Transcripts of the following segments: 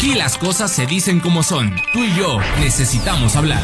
Aquí las cosas se dicen como son. Tú y yo necesitamos hablar.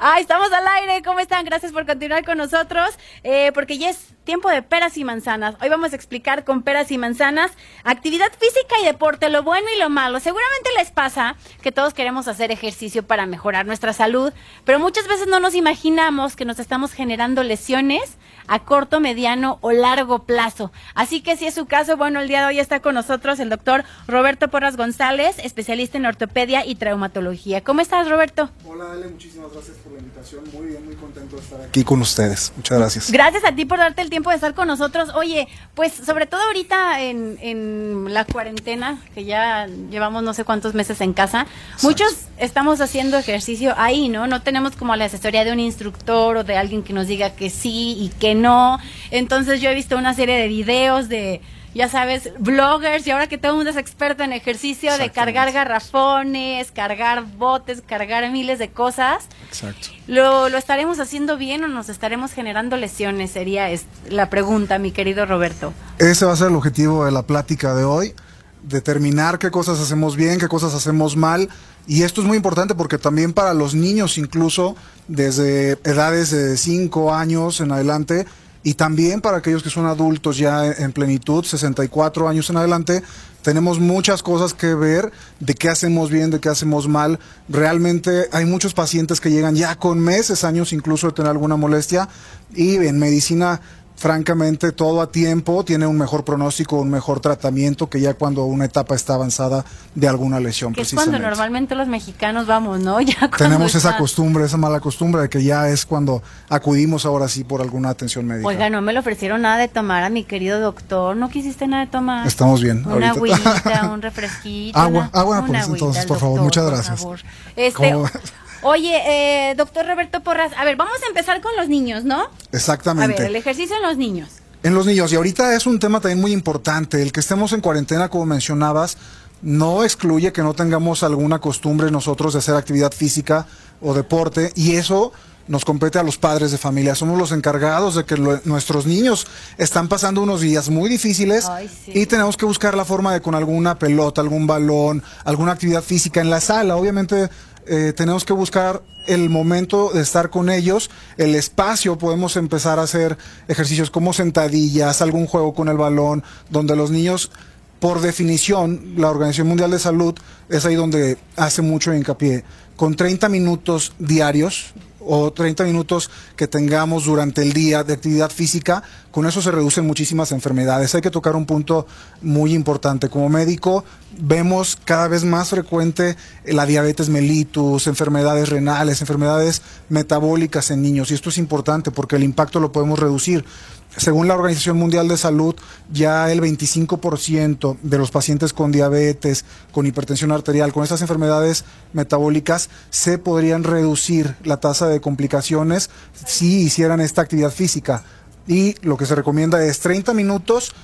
Ah, estamos al aire. ¿Cómo están? Gracias por continuar con nosotros. Eh, porque ya es tiempo de peras y manzanas. Hoy vamos a explicar con peras y manzanas actividad física y deporte, lo bueno y lo malo. Seguramente les pasa que todos queremos hacer ejercicio para mejorar nuestra salud, pero muchas veces no nos imaginamos que nos estamos generando lesiones a corto, mediano o largo plazo. Así que si es su caso, bueno, el día de hoy está con nosotros el doctor Roberto Porras González, especialista en ortopedia y traumatología. ¿Cómo estás, Roberto? Hola, Ale, muchísimas gracias por la invitación. Muy bien, muy contento de estar aquí con ustedes. Muchas gracias. Gracias a ti por darte el tiempo de estar con nosotros. Oye, pues sobre todo ahorita en, en la cuarentena, que ya llevamos no sé cuántos meses en casa, muchos estamos haciendo ejercicio ahí, ¿no? No tenemos como la asesoría de un instructor o de alguien que nos diga que sí y que no. Entonces yo he visto una serie de videos de ya sabes, bloggers y ahora que todo el mundo es experto en ejercicio de cargar garrafones, cargar botes, cargar miles de cosas. Exacto. ¿Lo, ¿Lo estaremos haciendo bien o nos estaremos generando lesiones? Sería la pregunta, mi querido Roberto. Ese va a ser el objetivo de la plática de hoy, determinar qué cosas hacemos bien, qué cosas hacemos mal. Y esto es muy importante porque también para los niños, incluso desde edades de 5 años en adelante, y también para aquellos que son adultos ya en plenitud, 64 años en adelante, tenemos muchas cosas que ver de qué hacemos bien, de qué hacemos mal. Realmente hay muchos pacientes que llegan ya con meses, años incluso de tener alguna molestia y en medicina francamente todo a tiempo tiene un mejor pronóstico, un mejor tratamiento que ya cuando una etapa está avanzada de alguna lesión. Que es cuando normalmente los mexicanos vamos, ¿no? Ya Tenemos esa costumbre, esa mala costumbre de que ya es cuando acudimos ahora sí por alguna atención médica. Oiga, no me le ofrecieron nada de tomar a mi querido doctor, ¿no quisiste nada de tomar? Estamos bien. Una agüita, un refresquito. Agua, agua, pues, entonces, por favor, muchas gracias. Este, Oye, eh, doctor Roberto Porras, a ver, vamos a empezar con los niños, ¿no? Exactamente. A ver, el ejercicio en los niños. En los niños, y ahorita es un tema también muy importante, el que estemos en cuarentena, como mencionabas, no excluye que no tengamos alguna costumbre nosotros de hacer actividad física o deporte, y eso nos compete a los padres de familia. Somos los encargados de que nuestros niños están pasando unos días muy difíciles y tenemos que buscar la forma de con alguna pelota, algún balón, alguna actividad física en la sala. Obviamente eh, tenemos que buscar el momento de estar con ellos, el espacio, podemos empezar a hacer ejercicios como sentadillas, algún juego con el balón, donde los niños, por definición, la Organización Mundial de Salud es ahí donde hace mucho hincapié, con 30 minutos diarios, o 30 minutos que tengamos durante el día de actividad física, con eso se reducen muchísimas enfermedades. Hay que tocar un punto muy importante. Como médico vemos cada vez más frecuente la diabetes mellitus, enfermedades renales, enfermedades metabólicas en niños y esto es importante porque el impacto lo podemos reducir. Según la Organización Mundial de Salud, ya el 25% de los pacientes con diabetes, con hipertensión arterial, con estas enfermedades metabólicas, se podrían reducir la tasa de complicaciones si hicieran esta actividad física. Y lo que se recomienda es 30 minutos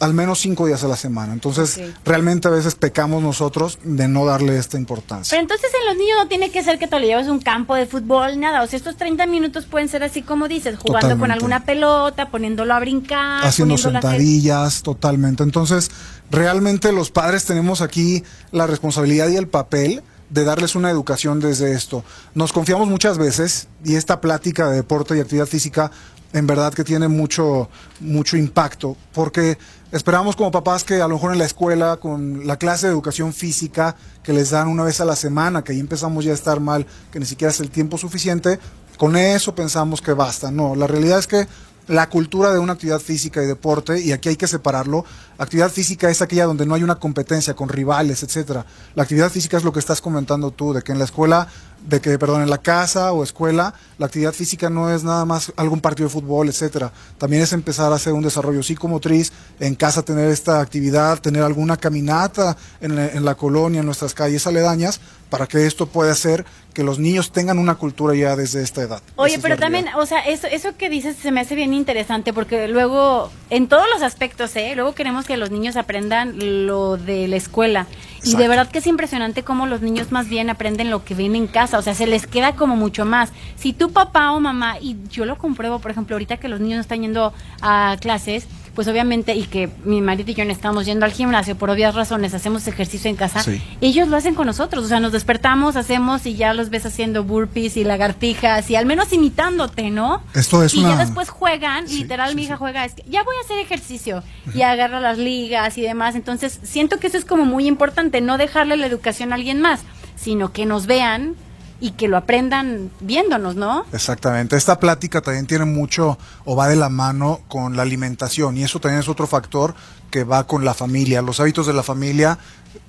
al menos cinco días a la semana. Entonces, realmente a veces pecamos nosotros de no darle esta importancia. Pero entonces en los niños no tiene que ser que te lo lleves a un campo de fútbol, nada. O sea, estos 30 minutos pueden ser así como dices, jugando con alguna pelota, poniéndolo a brincar. Haciendo sentadillas, totalmente. Entonces, realmente los padres tenemos aquí la responsabilidad y el papel de darles una educación desde esto. Nos confiamos muchas veces y esta plática de deporte y actividad física en verdad que tiene mucho, mucho impacto, porque esperamos como papás que a lo mejor en la escuela, con la clase de educación física que les dan una vez a la semana, que ahí empezamos ya a estar mal, que ni siquiera es el tiempo suficiente, con eso pensamos que basta. No, la realidad es que la cultura de una actividad física y deporte, y aquí hay que separarlo. Actividad física es aquella donde no hay una competencia con rivales, etcétera. La actividad física es lo que estás comentando tú, de que en la escuela, de que, perdón, en la casa o escuela, la actividad física no es nada más algún partido de fútbol, etcétera. También es empezar a hacer un desarrollo psicomotriz, en casa tener esta actividad, tener alguna caminata en la, en la colonia, en nuestras calles aledañas, para que esto pueda hacer que los niños tengan una cultura ya desde esta edad. Oye, pero también, o sea, eso, eso que dices se me hace bien interesante porque luego, en todos los aspectos, ¿eh? Luego queremos que los niños aprendan lo de la escuela. Y de verdad que es impresionante cómo los niños más bien aprenden lo que ven en casa, o sea, se les queda como mucho más. Si tu papá o mamá, y yo lo compruebo, por ejemplo, ahorita que los niños están yendo a clases, pues obviamente, y que mi marido y yo no estamos yendo al gimnasio por obvias razones, hacemos ejercicio en casa, Sí. ellos lo hacen con nosotros, o sea, nos despertamos, hacemos y ya los ves haciendo burpees y lagartijas y al menos imitándote, ¿no? Esto es y una- ya después juegan, Sí, literal sí, mi hija juega, es que ya voy a hacer ejercicio y agarra las ligas y demás, entonces siento que eso es como muy importante, no dejarle la educación a alguien más, sino que nos vean y que lo aprendan viéndonos, ¿no? Exactamente. Esta plática también tiene mucho o va de la mano con la alimentación y eso también es otro factor que va con la familia. Los hábitos de la familia,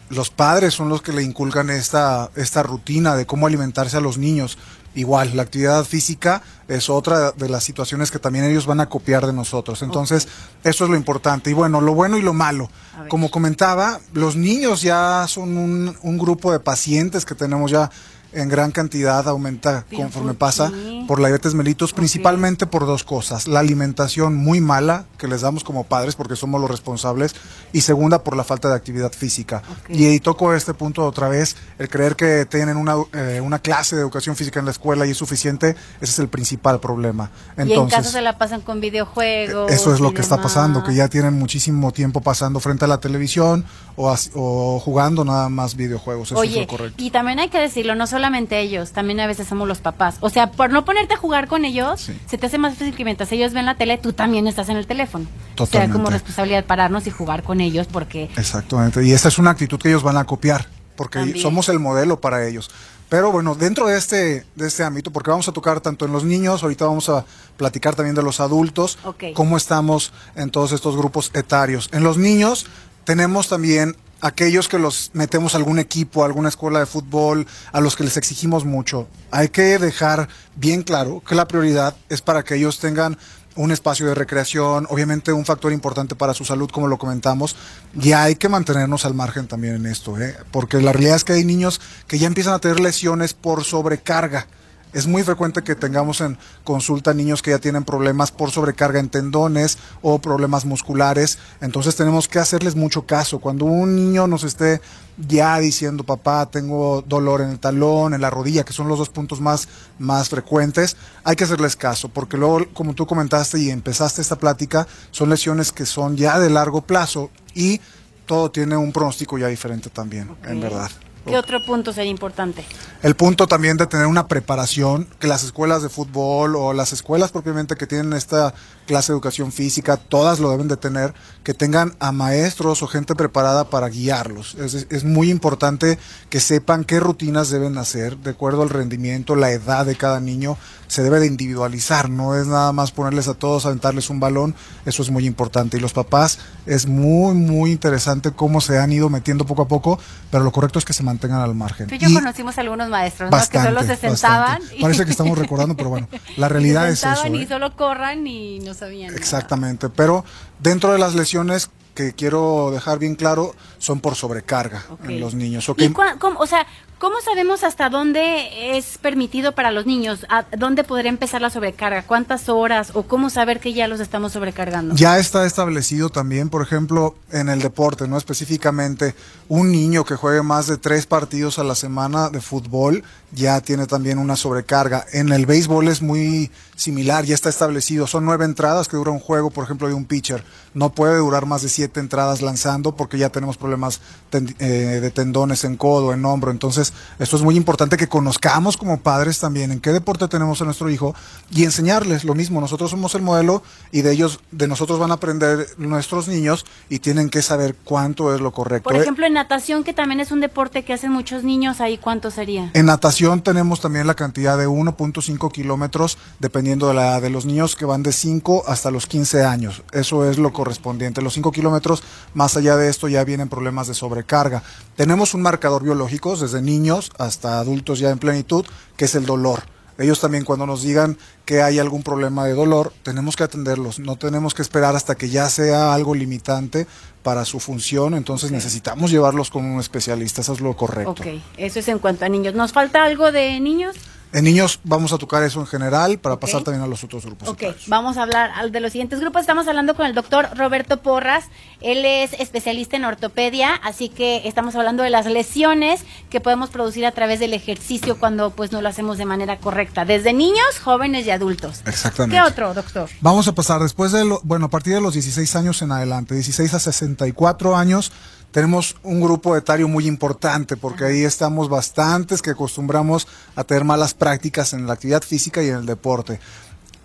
los padres son los que le inculcan esta, esta rutina de cómo alimentarse a los niños. Igual, la actividad física es otra de las situaciones que también ellos van a copiar de nosotros. Entonces, eso es lo importante. Y bueno, lo bueno y lo malo. Como comentaba, los niños ya son un, un grupo de pacientes que tenemos ya en gran cantidad, aumenta conforme ¿por pasa por la diabetes mellitus, principalmente por dos cosas. La alimentación muy mala que les damos como padres porque somos los responsables y segunda por la falta de actividad física. Ok. Y, toco este punto otra vez, el creer que tienen una, eh, una clase de educación física en la escuela y es suficiente, ese es el principal problema. y en Entonces, casa se la pasan con videojuegos. eso es lo que está pasando, que ya tienen muchísimo tiempo pasando frente a la televisión o, jugando nada más videojuegos. Eso es Oye, lo correcto. y también hay que decirlo, no solamente ellos, también a veces somos los papás. O sea, por no ponerte a jugar con ellos, Sí. se te hace más fácil que mientras ellos ven la tele, tú también estás en el teléfono. O sea, Totalmente. como responsabilidad pararnos y jugar con ellos porque Exactamente, y esta es una actitud que ellos van a copiar, porque También. somos el modelo para ellos. Pero bueno, dentro de este, de este ámbito, porque vamos a tocar tanto en los niños, ahorita vamos a platicar también de los adultos, Ok. cómo estamos en todos estos grupos etarios. En los niños tenemos también aquellos que los metemos a algún equipo, a alguna escuela de fútbol, a los que les exigimos mucho. Hay que dejar bien claro que la prioridad es para que ellos tengan un espacio de recreación, obviamente un factor importante para su salud, como lo comentamos, y hay que mantenernos al margen también en esto, ¿eh? porque la realidad es que hay niños que ya empiezan a tener lesiones por sobrecarga. Es muy frecuente que tengamos en consulta niños que ya tienen problemas por sobrecarga en tendones o problemas musculares. Entonces tenemos que hacerles mucho caso. Cuando un niño nos esté ya diciendo, papá, tengo dolor en el talón, en la rodilla, que son los dos puntos más, más frecuentes, hay que hacerles caso, porque luego, como tú comentaste y empezaste esta plática, son lesiones que son ya de largo plazo y todo tiene un pronóstico ya diferente también, en verdad. ¿Qué otro punto sería importante? El punto también de tener una preparación, que las escuelas de fútbol o las escuelas propiamente que tienen esta clase de educación física, todas lo deben de tener, que tengan a maestros o gente preparada para guiarlos. Es, es muy importante que sepan qué rutinas deben hacer de acuerdo al rendimiento, la edad de cada niño. Se debe de individualizar, no es nada más ponerles a todos, aventarles un balón, eso es muy importante. Y los papás, es muy, muy interesante cómo se han ido metiendo poco a poco, pero lo correcto es que se mantengan al margen. Tú y yo Y- conocimos algunos maestros, ¿no? Bastante, que solo se sentaban. bastante. Parece que estamos recordando, pero bueno, la realidad se es eso. sentaban y ¿eh? solo corran y no sabían. nada. Exactamente, pero dentro de las lesiones que quiero dejar bien claro son por sobrecarga Ok. en los niños. ok. ¿Y cómo- o sea, ¿cómo sabemos hasta dónde es permitido para los niños? ¿A dónde podría empezar la sobrecarga? ¿Cuántas horas? ¿O cómo saber que ya los estamos sobrecargando? Ya está establecido también, por ejemplo, en el deporte, no específicamente un niño que juegue más de tres partidos a la semana de fútbol ya tiene también una sobrecarga. En el béisbol es muy similar, ya está establecido. Son nueve entradas que dura un juego, por ejemplo, de un pitcher. No puede durar más de siete entradas lanzando porque ya tenemos problemas ten- eh, de tendones en codo, en hombro. Entonces, esto es muy importante que conozcamos como padres también en qué deporte tenemos a nuestro hijo y enseñarles lo mismo. Nosotros somos el modelo y de ellos, de nosotros van a aprender nuestros niños y tienen que saber cuánto es lo correcto. Por ejemplo, en natación, que también es un deporte que hacen muchos niños, ¿ahí cuánto sería? En natación tenemos también la cantidad de 1.5 kilómetros, dependiendo de la de los niños, que van de 5 hasta los 15 años. Eso es lo correspondiente. Los 5 kilómetros, más allá de esto, ya vienen problemas de sobrecarga. Tenemos un marcador biológico, desde niños hasta adultos ya en plenitud, que es el dolor. Ellos también cuando nos digan que hay algún problema de dolor, tenemos que atenderlos, no tenemos que esperar hasta que ya sea algo limitante para su función, entonces necesitamos llevarlos con un especialista, eso es lo correcto. Ok, eso es en cuanto a niños. ¿Nos falta algo de niños? En niños vamos a tocar eso en general para pasar también a los otros grupos. Ok, vamos a hablar al- de los siguientes grupos. Estamos hablando con el doctor Roberto Porras. Él es especialista en ortopedia, así que estamos hablando de las lesiones que podemos producir a través del ejercicio cuando pues no lo hacemos de manera correcta, desde niños, jóvenes y adultos. Exactamente. ¿Qué otro, doctor? Vamos a pasar después de, lo, bueno, a partir de los 16 años en adelante, 16 a 64 años, tenemos un grupo etario muy importante porque ahí estamos bastantes que acostumbramos a tener malas prácticas en la actividad física y en el deporte.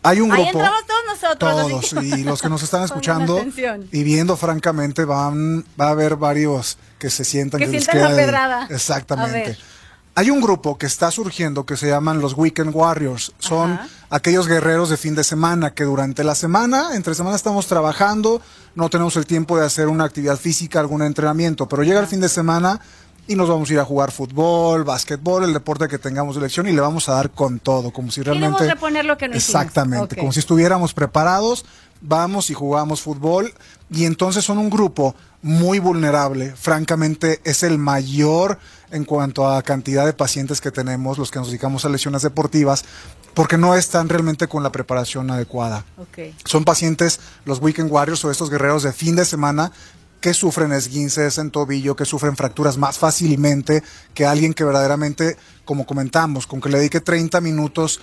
Hay un Ahí grupo... entramos todos nosotros. Todos, que- y los que nos están escuchando y viendo francamente, van, va a haber varios que se sientan Que que, les sientan la queda de- pedrada. Exactamente. Hay un grupo que está surgiendo que se llaman los Weekend Warriors. Son Ajá. Aquellos guerreros de fin de semana que durante la semana, entre semana estamos trabajando, no tenemos el tiempo de hacer una actividad física, algún entrenamiento, pero llega el fin de semana y nos vamos a ir a jugar fútbol, básquetbol, el deporte que tengamos de elección y le vamos a dar con todo, como si Queremos realmente... reponer lo que no. Exactamente, como si estuviéramos preparados, vamos y jugamos fútbol y entonces son un grupo muy vulnerable, francamente es el mayor en cuanto a cantidad de pacientes que tenemos, los que nos dedicamos a lesiones deportivas, porque no están realmente con la preparación adecuada. Ok. Son pacientes, los weekend warriors o estos guerreros de fin de semana que sufren esguinces en tobillo, que sufren fracturas más fácilmente que alguien que verdaderamente, como comentamos, con que le dedique 30 minutos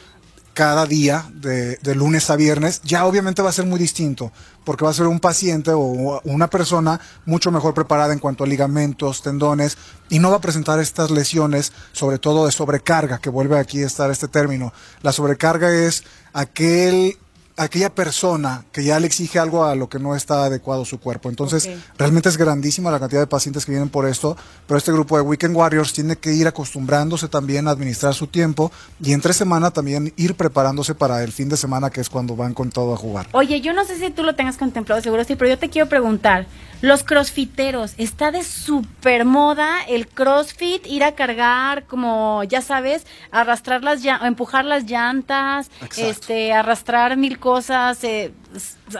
cada día, de, lunes a viernes, ya obviamente va a ser muy distinto, porque va a ser un paciente o una persona mucho mejor preparada en cuanto a ligamentos, tendones, y no va a presentar estas lesiones, sobre todo de sobrecarga, que vuelve aquí a estar este término. La sobrecarga es aquel aquella persona que ya le exige algo a lo que no está adecuado su cuerpo. Entonces, realmente es grandísima la cantidad de pacientes que vienen por esto, pero este grupo de Weekend Warriors tiene que ir acostumbrándose también a administrar su tiempo y entre semana también ir preparándose para el fin de semana, que es cuando van con todo a jugar. Oye, yo no sé si tú lo tengas contemplado, seguro sí, pero yo te quiero preguntar, los crossfiteros, ¿está de super moda el crossfit, ir a cargar como, ya sabes, arrastrar las empujar las llantas, Exacto. este, arrastrar mil cosas, eh,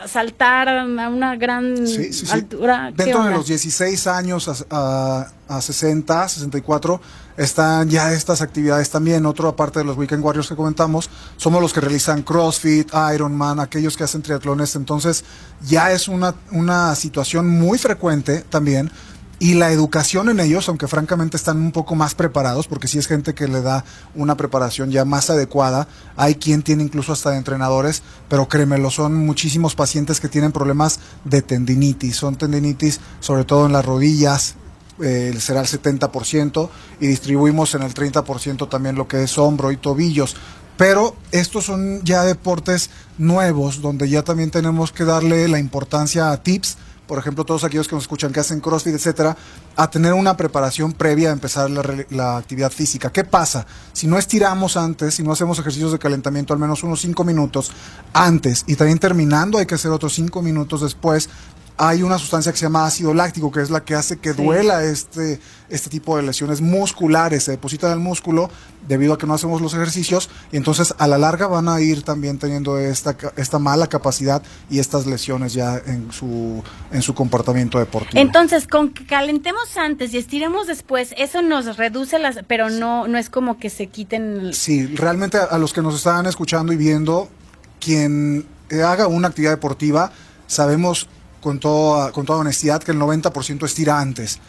saltar a una gran Sí, sí, sí. altura? ¿Qué Dentro de los 16 años a, a- a 60, 64, están ya estas actividades también. Otro, aparte de los Weekend Warriors que comentamos, somos los que realizan CrossFit, Ironman, aquellos que hacen triatlones. Entonces, ya es una, una situación muy frecuente también. Y la educación en ellos, aunque francamente están un poco más preparados, porque si es gente que le da una preparación ya más adecuada, hay quien tiene incluso hasta de entrenadores, pero créemelo, son muchísimos pacientes que tienen problemas de tendinitis, son tendinitis sobre todo en las rodillas, eh, será el 70%, y distribuimos en el 30% también lo que es hombro y tobillos. Pero estos son ya deportes nuevos, donde ya también tenemos que darle la importancia a tips, por ejemplo, todos aquellos que nos escuchan que hacen CrossFit, etcétera, a tener una preparación previa a empezar la, la actividad física. ¿Qué pasa? Si no estiramos antes, si no hacemos ejercicios de calentamiento al menos unos 5 minutos antes y también terminando hay que hacer otros 5 minutos después, hay una sustancia que se llama ácido láctico, que es la que hace que Sí. duela este, este tipo de lesiones musculares, se deposita en el músculo debido a que no hacemos los ejercicios y entonces a la larga van a ir también teniendo esta, esta mala capacidad y estas lesiones ya en su, en su comportamiento deportivo. Entonces, con que calentemos antes y estiremos después, eso nos reduce las, pero no, no es como que se quiten. Sí, realmente a, a los que nos están escuchando y viendo, quien haga una actividad deportiva, sabemos con toda, con toda honestidad que el 90% estira antes.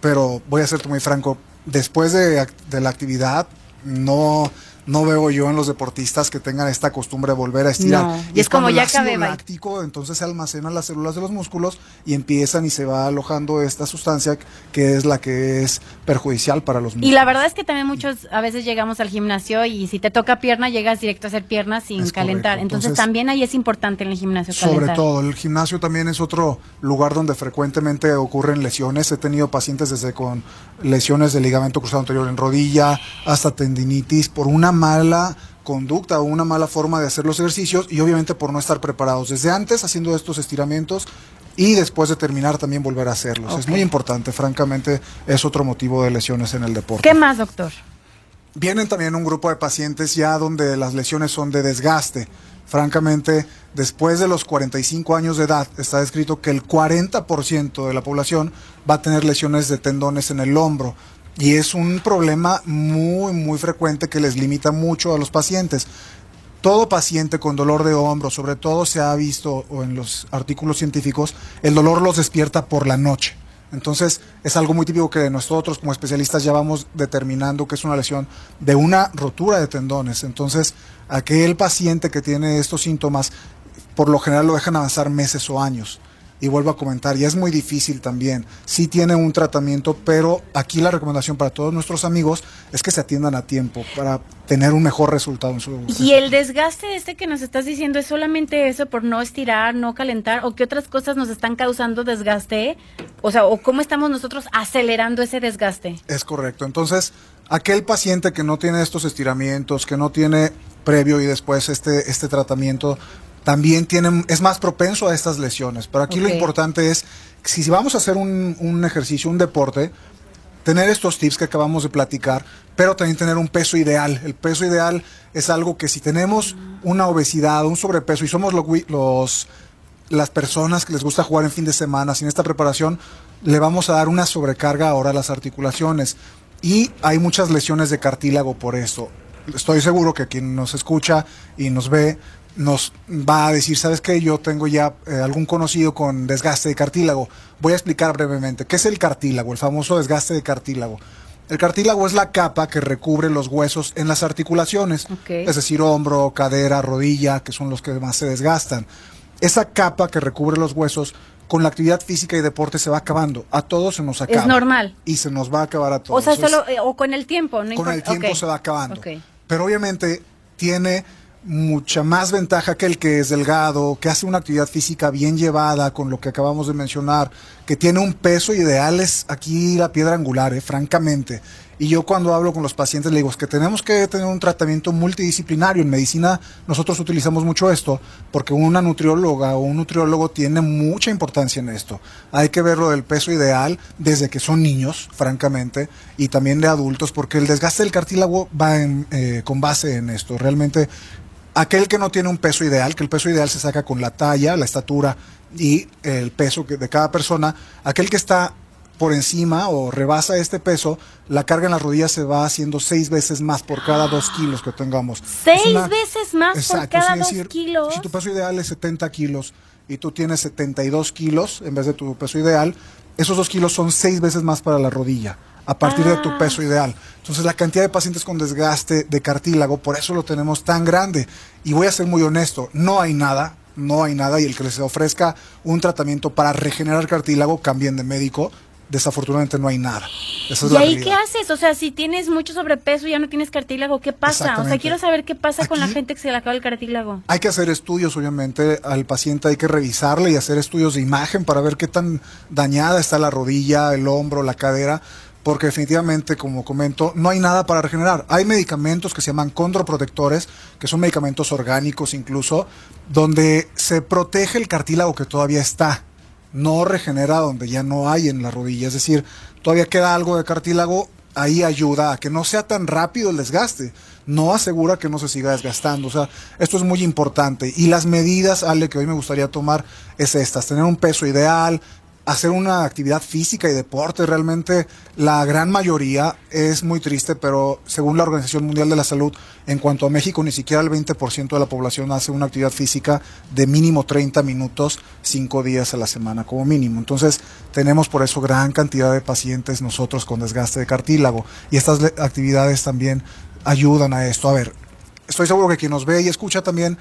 Pero voy a serte muy franco, después de, de la actividad, no, no veo yo en los deportistas que tengan esta costumbre de volver a estirar. No, y es como ya acabé, láctico, entonces se almacenan las células de los músculos y empiezan y se va alojando esta sustancia que es la que es perjudicial para los músculos. Y la verdad es que también muchos a veces llegamos al gimnasio y si te toca pierna, llegas directo a hacer piernas sin Es calentar. Entonces, Entonces, también ahí es importante en el gimnasio Sobre todo, el gimnasio también es otro lugar donde frecuentemente ocurren lesiones. He tenido pacientes desde con lesiones de ligamento cruzado anterior en rodilla hasta tendinitis por una mala conducta o una mala forma de hacer los ejercicios y obviamente por no estar preparados desde antes haciendo estos estiramientos y después de terminar también volver a hacerlos. Es muy importante, francamente es otro motivo de lesiones en el deporte. ¿Qué más, doctor? Vienen también un grupo de pacientes ya donde las lesiones son de desgaste. Francamente, después de los 45 años de edad, está descrito que el 40% de la población va a tener lesiones de tendones en el hombro. Y es un problema muy, muy frecuente que les limita mucho a los pacientes. Todo paciente con dolor de hombro, sobre todo se ha visto o en los artículos científicos, el dolor los despierta por la noche. Entonces es algo muy típico que nosotros como especialistas ya vamos determinando que es una lesión de una rotura de tendones. Entonces aquel paciente que tiene estos síntomas, por lo general lo dejan avanzar meses o años y vuelvo a comentar, y es muy difícil también. Sí tiene un tratamiento, pero aquí la recomendación para todos nuestros amigos es que se atiendan a tiempo para tener un mejor resultado en su... Y el desgaste este que nos estás diciendo es solamente eso por no estirar, no calentar, o qué otras cosas nos están causando desgaste, o sea, o cómo estamos nosotros acelerando ese desgaste. Es correcto. Entonces, aquel paciente que no tiene estos estiramientos, que no tiene previo y después este, este tratamiento, también tienen, es más propenso a estas lesiones. Pero aquí lo importante es, si vamos a hacer un, ejercicio, un deporte, tener estos tips que acabamos de platicar, pero también tener un peso ideal. El peso ideal es algo que si tenemos una obesidad, un sobrepeso y somos los, las personas que les gusta jugar en fin de semana sin esta preparación, le vamos a dar una sobrecarga ahora a las articulaciones. Y hay muchas lesiones de cartílago por esto. Estoy seguro que quien nos escucha y nos ve nos va a decir, ¿sabes qué? Yo tengo ya eh, algún conocido con desgaste de cartílago. Voy a explicar brevemente. ¿Qué es el cartílago? El famoso desgaste de cartílago. El cartílago es la capa que recubre los huesos en las articulaciones, es decir, hombro, cadera, rodilla, que son los que más se desgastan. Esa capa que recubre los huesos con la actividad física y deporte se va acabando. A todos se nos acaba. Es normal. Y se nos va a acabar a todos. O sea, solo, eh, o con el tiempo, no Con el tiempo se va acabando. Pero obviamente tiene mucha más ventaja que el que es delgado, que hace una actividad física bien llevada, con lo que acabamos de mencionar, que tiene un peso ideal, es aquí la piedra angular, eh, francamente. Y yo cuando hablo con los pacientes le digo, es que tenemos que tener un tratamiento multidisciplinario. En medicina nosotros utilizamos mucho esto porque una nutrióloga o un nutriólogo tiene mucha importancia en esto. Hay que ver lo del peso ideal desde que son niños, francamente, y también de adultos, porque el desgaste del cartílago va eh, con base en esto. Realmente aquel que no tiene un peso ideal, que el peso ideal se saca con la talla, la estatura y el peso de cada persona, aquel que está por encima o rebasa este peso, la carga en las rodillas se va haciendo seis veces más por cada dos kilos que tengamos. ¿Seis veces más por cada dos kilos? Si tu peso ideal es 70 kilos y tú tienes 72 kilos en vez de tu peso ideal, esos dos kilos son seis veces más para la rodilla a partir de tu ah. peso ideal. Entonces la cantidad de pacientes con desgaste de cartílago, por eso lo tenemos tan grande. Y voy a ser muy honesto, no hay nada, no hay nada y el que les ofrezca un tratamiento para regenerar cartílago, cambien de médico, desafortunadamente no hay nada. ¿Y ahí qué haces? O sea, si tienes mucho sobrepeso y ya no tienes cartílago, ¿qué pasa? O sea, quiero saber qué pasa con la gente que se le acaba el cartílago. Hay que hacer estudios, obviamente, al paciente hay que revisarle y hacer estudios de imagen para ver qué tan dañada está la rodilla, el hombro, la cadera porque definitivamente, como comento, no hay nada para regenerar. Hay medicamentos que se llaman condroprotectores, que son medicamentos orgánicos incluso, donde se protege el cartílago que todavía está, no regenera donde ya no hay en la rodilla, es decir, todavía queda algo de cartílago, ahí ayuda a que no sea tan rápido el desgaste, no asegura que no se siga desgastando, o sea, esto es muy importante. Y las medidas, Ale, que hoy me gustaría tomar es estas, tener un peso ideal, hacer una actividad física y deporte. Realmente la gran mayoría es muy triste, pero según la Organización Mundial de la Salud, en cuanto a México, ni siquiera el 20% de la población hace una actividad física de mínimo 30 minutos, 5 días a la semana como mínimo. Entonces tenemos por eso gran cantidad de pacientes nosotros con desgaste de cartílago y estas actividades también ayudan a esto. A ver, estoy seguro que quien nos ve y escucha también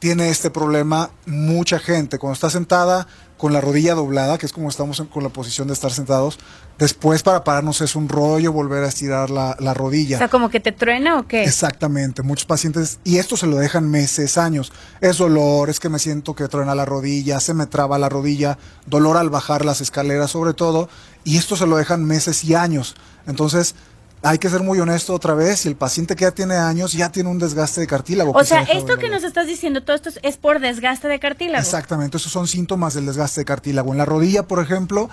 tiene este problema mucha gente. Cuando está sentada con la rodilla doblada, que es como estamos con la posición de estar sentados, después para pararnos es un rollo volver a estirar la, rodilla. O sea, como que te truena o qué? Exactamente, muchos pacientes, y esto se lo dejan meses, años. Es dolor, es que me siento que truena la rodilla, se me traba la rodilla, dolor al bajar las escaleras sobre todo, y esto se lo dejan meses y años. Entonces, hay que ser muy honesto otra vez, si el paciente que ya tiene años ya tiene un desgaste de cartílago. O sea, esto que nos estás diciendo, todo esto es por desgaste de cartílago. Exactamente, esos son síntomas del desgaste de cartílago. En la rodilla, por ejemplo,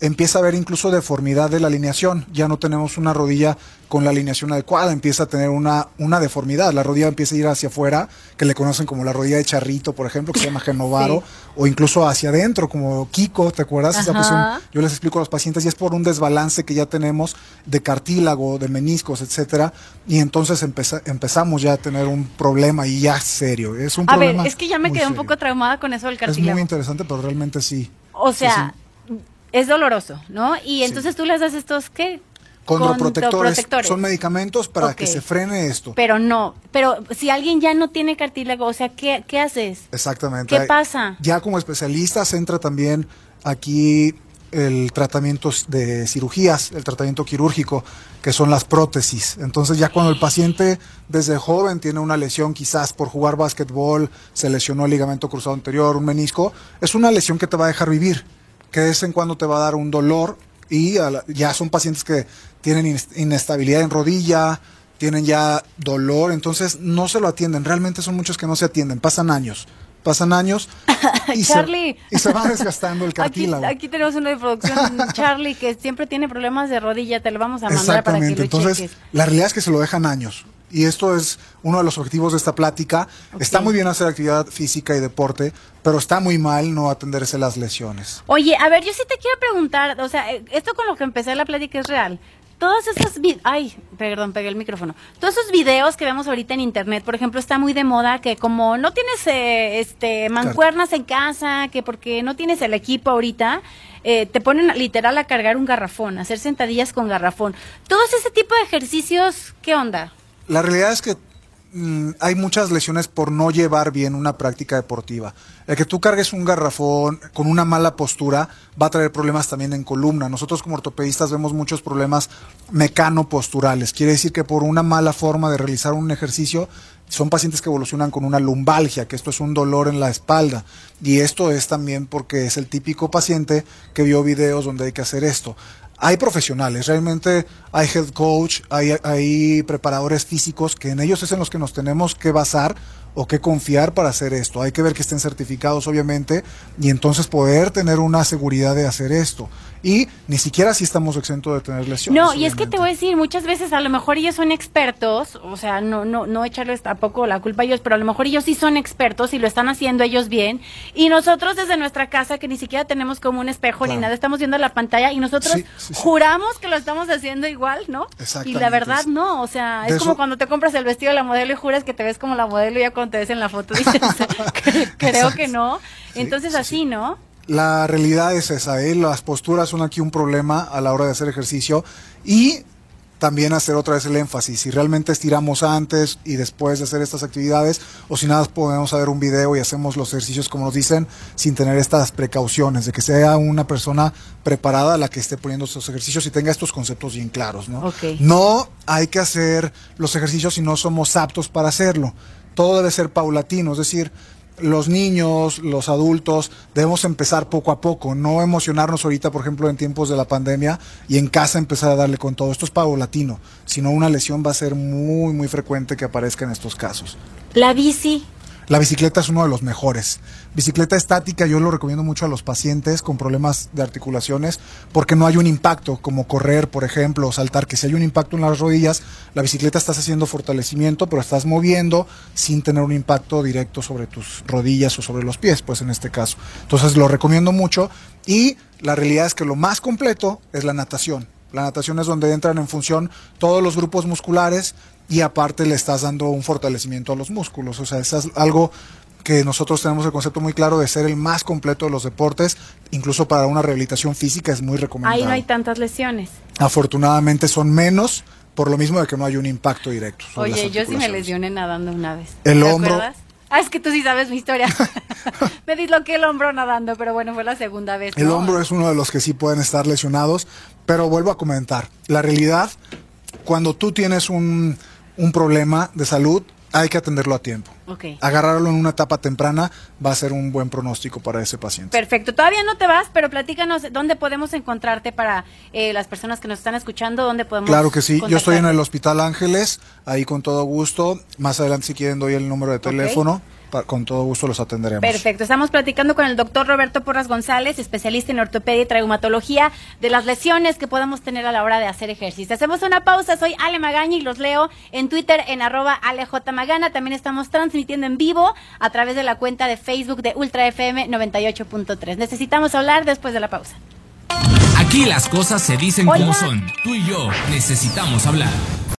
empieza a haber incluso deformidad de la alineación. Ya no tenemos una rodilla con la alineación adecuada, empieza a tener una, una deformidad. La rodilla empieza a ir hacia afuera, que le conocen como la rodilla de charrito, por ejemplo, que se llama genovaro, o incluso hacia adentro, como Kiko, ¿te acuerdas? Esa posición, yo les explico a los pacientes, y es por un desbalance que ya tenemos de cartílago, de meniscos, etcétera, y entonces empeza- empezamos ya a tener un problema y ya serio. Es un A ver, es que ya me quedé un poco traumada con eso del Es cartílago. muy interesante, pero realmente sí. O sea, es doloroso, ¿no? Y entonces tú les das estos, ¿qué? Condroprotectores, Condroprotectores. son medicamentos para que se frene esto. Pero no, pero si alguien ya no tiene cartílago, o sea, ¿qué, qué haces? Exactamente. ¿Qué pasa? Ya como especialistas entra también aquí el tratamiento de cirugías, el tratamiento quirúrgico, que son las prótesis. Entonces ya cuando el paciente desde joven tiene una lesión, quizás por jugar básquetbol, se lesionó el ligamento cruzado anterior, un menisco, es una lesión que te va a dejar vivir, que de vez en cuando te va a dar un dolor y la- ya son pacientes que tienen ines- inestabilidad en rodilla, tienen ya dolor, entonces no se lo atienden. Realmente son muchos que no se atienden, pasan años. Pasan años y, Charlie. Se, y se va desgastando el cartílago. aquí tenemos una de producción, Charlie, que siempre tiene problemas de rodilla, te lo vamos a mandar para que Exactamente. lo Entonces, cheques. la realidad es que se lo dejan años. Y esto es uno de los objetivos de esta plática. Está muy bien hacer actividad física y deporte, pero está muy mal no atenderse las lesiones. Oye, a ver, yo sí te quiero preguntar, o sea, eh, esto con lo que empecé la plática es real. Todos esos vi- ay, perdón, pegué el micrófono. Todos esos videos que vemos ahorita en internet, por ejemplo, está muy de moda que como no tienes eh, este mancuernas en casa, que porque no tienes el equipo ahorita, eh, te ponen literal a cargar un garrafón, a hacer sentadillas con garrafón. Todos ese tipo de ejercicios, ¿qué onda? La realidad es que mm, hay muchas lesiones por no llevar bien una práctica deportiva. El que tú cargues un garrafón con una mala postura va a traer problemas también en columna. Nosotros como ortopedistas vemos muchos problemas mecanoposturales. Quiere decir que por una mala forma de realizar un ejercicio son pacientes que evolucionan con una lumbalgia, que esto es un dolor en la espalda. Y esto es también porque es el típico paciente que vio videos donde hay que hacer esto. Hay profesionales, realmente hay head coach, hay, hay preparadores físicos que en ellos es en los que nos tenemos que basar o que confiar para hacer esto. Hay que ver que estén certificados, obviamente, y entonces poder tener una seguridad de hacer esto. Y ni siquiera si estamos exentos de tener lesiones. No, y es que te voy a decir, muchas veces a lo mejor ellos son expertos, o sea, no, no, no echarles tampoco la culpa a ellos, pero a lo mejor ellos sí son expertos y lo están haciendo ellos bien. Y nosotros desde nuestra casa, que ni siquiera tenemos como un espejo ni nada, estamos viendo la pantalla y nosotros Sí, sí, sí. juramos que lo estamos haciendo igual, ¿no? Y Exactamente, la verdad sí. no, o sea, De es como eso- cuando te compras el vestido de la modelo y juras que te ves como la modelo y ya cuando te ves en la foto dices, "Creo que no. Sí, Entonces sí, así, sí. ¿no? La realidad es esa, ¿eh? las posturas son aquí un problema a la hora de hacer ejercicio y también hacer otra vez el énfasis, si realmente estiramos antes y después de hacer estas actividades o si nada podemos ver un video y hacemos los ejercicios como nos dicen sin tener estas precauciones, de que sea una persona preparada la que esté poniendo estos ejercicios y tenga estos conceptos bien claros, ¿no? Ok. No hay que hacer los ejercicios si no somos aptos para hacerlo. Todo debe ser paulatino, es decir, los niños, los adultos, debemos empezar poco a poco, no emocionarnos ahorita, por ejemplo, en tiempos de la pandemia y en casa empezar a darle con todo. Esto es paulatino, si no una lesión va a ser muy, muy frecuente que aparezca en estos casos. La bici, La bicicleta es uno de los mejores. Bicicleta estática yo lo recomiendo mucho a los pacientes con problemas de articulaciones porque no hay un impacto como correr, por ejemplo, o saltar, que si hay un impacto en las rodillas, la bicicleta estás haciendo fortalecimiento, pero estás moviendo sin tener un impacto directo sobre tus rodillas o sobre los pies, pues en este caso. Entonces lo recomiendo mucho y la realidad es que lo más completo es la natación. La natación es donde entran en función todos los grupos musculares y aparte le estás dando un fortalecimiento a los músculos. O sea, es algo que nosotros tenemos el concepto muy claro de ser el más completo de los deportes, incluso para una rehabilitación física es muy recomendable. ahí no hay tantas lesiones. Afortunadamente son menos, por lo mismo de que no hay un impacto directo. Oye, yo sí me lesioné nadando una vez. El ¿Te hombro. acuerdas? Ah, es que tú sí sabes mi historia. me disloqué el hombro nadando, pero bueno, fue la segunda vez. El ¿no? hombro es uno de los que sí pueden estar lesionados, pero vuelvo a comentar, la realidad, cuando tú tienes un, un problema de salud, hay que atenderlo a tiempo. Agarrarlo en una etapa temprana va a ser un buen pronóstico para ese paciente. Perfecto. Todavía no te vas, pero platícanos dónde podemos encontrarte para eh, las personas que nos están escuchando, dónde podemos. Claro que sí, yo estoy en el Hospital Ángeles, ahí con todo gusto. Más adelante si quieren doy el número de teléfono. Con todo gusto los atenderemos. Perfecto, estamos platicando con el doctor Roberto Porras González, especialista en ortopedia y traumatología, de las lesiones que podemos tener a la hora de hacer ejercicio. Hacemos una pausa, soy Ale Magaña y los leo en Twitter en arroba alejmagana. También estamos transmitiendo en vivo a través de la cuenta de Facebook de Ultra FM 98.3. Necesitamos hablar después de la pausa. Aquí las cosas se dicen como son. Tú y yo necesitamos hablar.